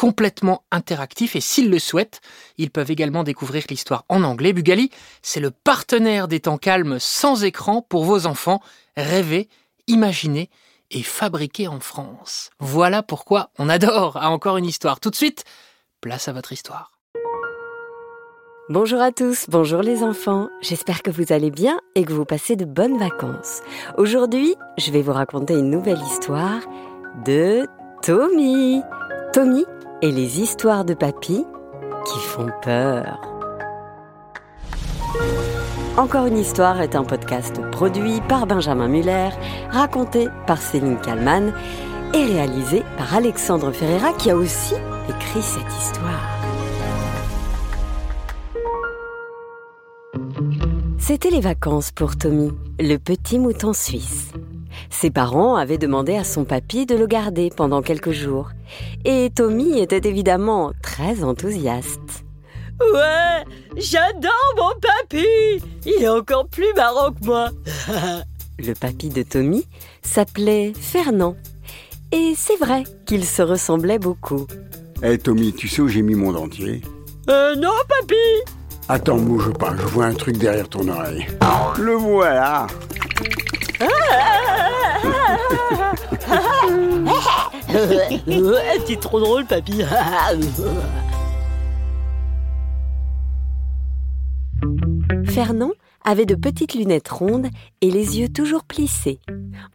complètement interactifs et s'ils le souhaitent, ils peuvent également découvrir l'histoire en anglais. Bugali, c'est le partenaire des temps calmes sans écran pour vos enfants. Rêver, imaginer et fabriquer en France. Voilà pourquoi on adore à encore une histoire. Tout de suite, place à votre histoire. Bonjour à tous, bonjour les enfants. J'espère que vous allez bien et que vous passez de bonnes vacances. Aujourd'hui, je vais vous raconter une nouvelle histoire de Tommy. Tommy et les histoires de papy qui font peur. Encore une histoire est un podcast produit par Benjamin Muller, raconté par Céline Kallmann et réalisé par Alexandre Ferreira qui a aussi écrit cette histoire. C'était les vacances pour Tommy, le petit mouton suisse. Ses parents avaient demandé à son papy de le garder pendant quelques jours. Et Tommy était évidemment très enthousiaste. Ouais, j'adore mon papy Il est encore plus marrant que moi Le papy de Tommy s'appelait Fernand. Et c'est vrai qu'ils se ressemblaient beaucoup. Hé Tommy, tu sais où j'ai mis mon dentier? Euh non papy Attends, bouge pas, je vois un truc derrière ton oreille. Le voilà T'es trop drôle papy Fernand avait de petites lunettes rondes et les yeux toujours plissés.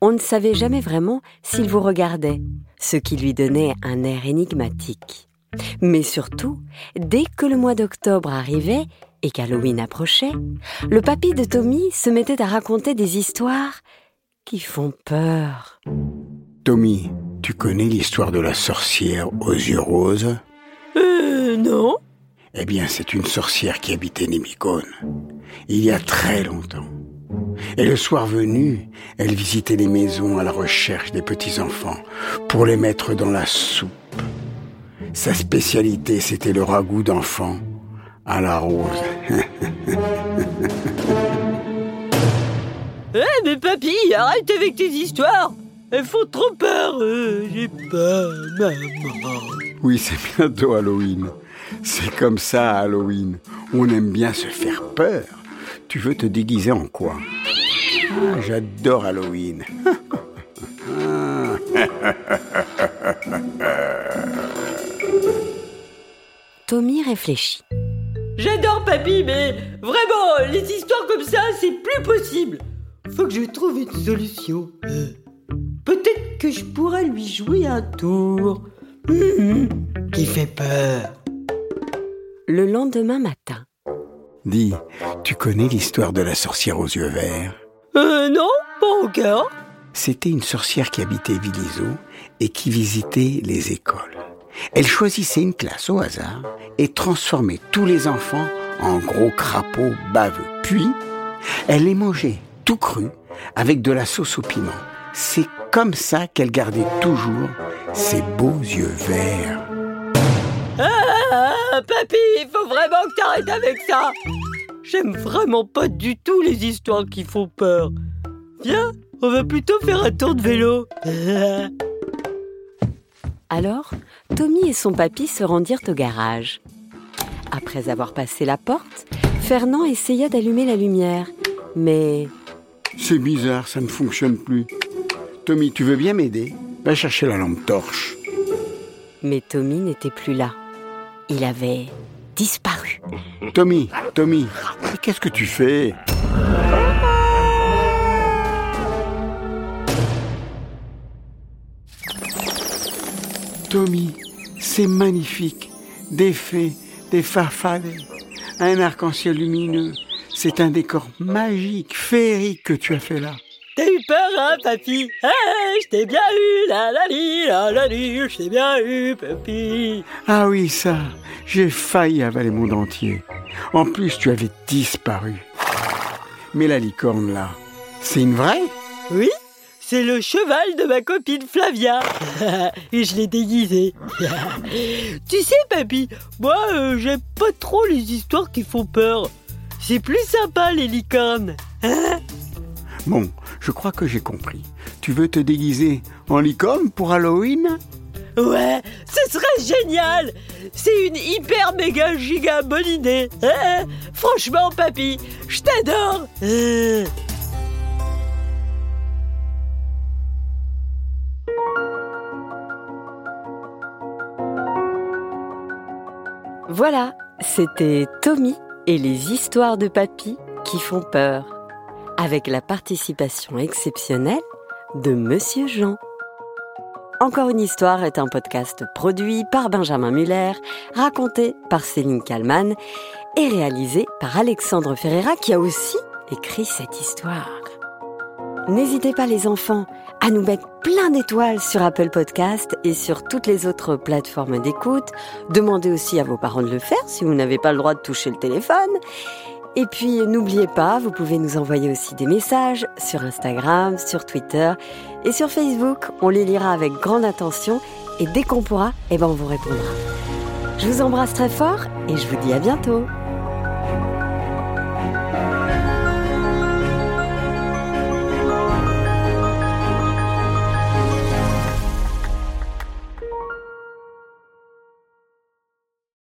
On ne savait jamais vraiment s'il vous regardait, ce qui lui donnait un air énigmatique. Mais surtout, dès que le mois d'octobre arrivait et qu'Halloween approchait, le papy de Tommy se mettait à raconter des histoires qui font peur. Tommy, tu connais l'histoire de la sorcière aux yeux roses? Euh non Eh bien, c'est une sorcière qui habitait Némicone, il y a très longtemps. Et le soir venu, elle visitait les maisons à la recherche des petits-enfants pour les mettre dans la soupe. Sa spécialité, c'était le ragoût d'enfants à la rose. Eh mais papy, arrête avec tes histoires Elles font trop peur euh, J'ai peur, maman Oui, c'est bientôt Halloween. C'est comme ça Halloween. On aime bien se faire peur. Tu veux te déguiser en quoi? Ah, J'adore Halloween. Tommy réfléchit. J'adore papy, mais vraiment, les histoires comme ça, c'est plus possible Faut que je trouve une solution. Peut-être que je pourrais lui jouer un tour. Hum, qui fait peur. Le lendemain matin, Dis, tu connais l'histoire de la sorcière aux yeux verts? Euh non, pas encore. C'était une sorcière qui habitait Villiso et qui visitait les écoles. Elle choisissait une classe au hasard et transformait tous les enfants en gros crapauds baveux. Puis, elle les mangeait tout cru avec de la sauce au piment. C'est comme ça qu'elle gardait toujours ses beaux yeux verts. Ah, papy, il faut vraiment que t'arrêtes avec ça. J'aime vraiment pas du tout les histoires qui font peur. Viens, on va plutôt faire un tour de vélo. alors, Tommy et son papy se rendirent au garage. Après avoir passé la porte, Fernand essaya d'allumer la lumière, mais C'est bizarre, ça ne fonctionne plus. Tommy, tu veux bien m'aider? Va chercher la lampe torche. mais Tommy n'était plus là. Il avait disparu. Tommy, Tommy, qu'est-ce que tu fais? Tommy, c'est magnifique. Des fées, des farfadets, un arc-en-ciel lumineux. C'est un décor magique, féerique que tu as fait là. T'as eu peur, hein, papy Ah, je t'ai bien eu, la la li, la la li, je t'ai bien eu, papy. Ah oui, ça, j'ai failli avaler mon dentier. En plus, tu avais disparu. Mais la licorne là, c'est une vraie? Oui, c'est le cheval de ma copine Flavia. Et je l'ai déguisé. tu sais, papy, moi, euh, j'aime pas trop les histoires qui font peur. C'est plus sympa, les licornes. Hein Bon, je crois que j'ai compris. Tu veux te déguiser en licorne pour Halloween? Ouais, ce serait génial. C'est une hyper méga giga bonne idée. Hein Franchement, papy, je t'adore. Hein Voilà, c'était Tommy et les histoires de papy qui font peur, avec la participation exceptionnelle de Monsieur Jean. Encore une histoire est un podcast produit par Benjamin Muller, raconté par Céline Kallmann et réalisé par Alexandre Ferreira qui a aussi écrit cette histoire. N'hésitez pas les enfants à nous mettre plein d'étoiles sur Apple Podcast et sur toutes les autres plateformes d'écoute. Demandez aussi à vos parents de le faire si vous n'avez pas le droit de toucher le téléphone. Et puis n'oubliez pas, vous pouvez nous envoyer aussi des messages sur Instagram, sur Twitter et sur Facebook. On les lira avec grande attention et dès qu'on pourra, eh ben on vous répondra. Je vous embrasse très fort et je vous dis à bientôt.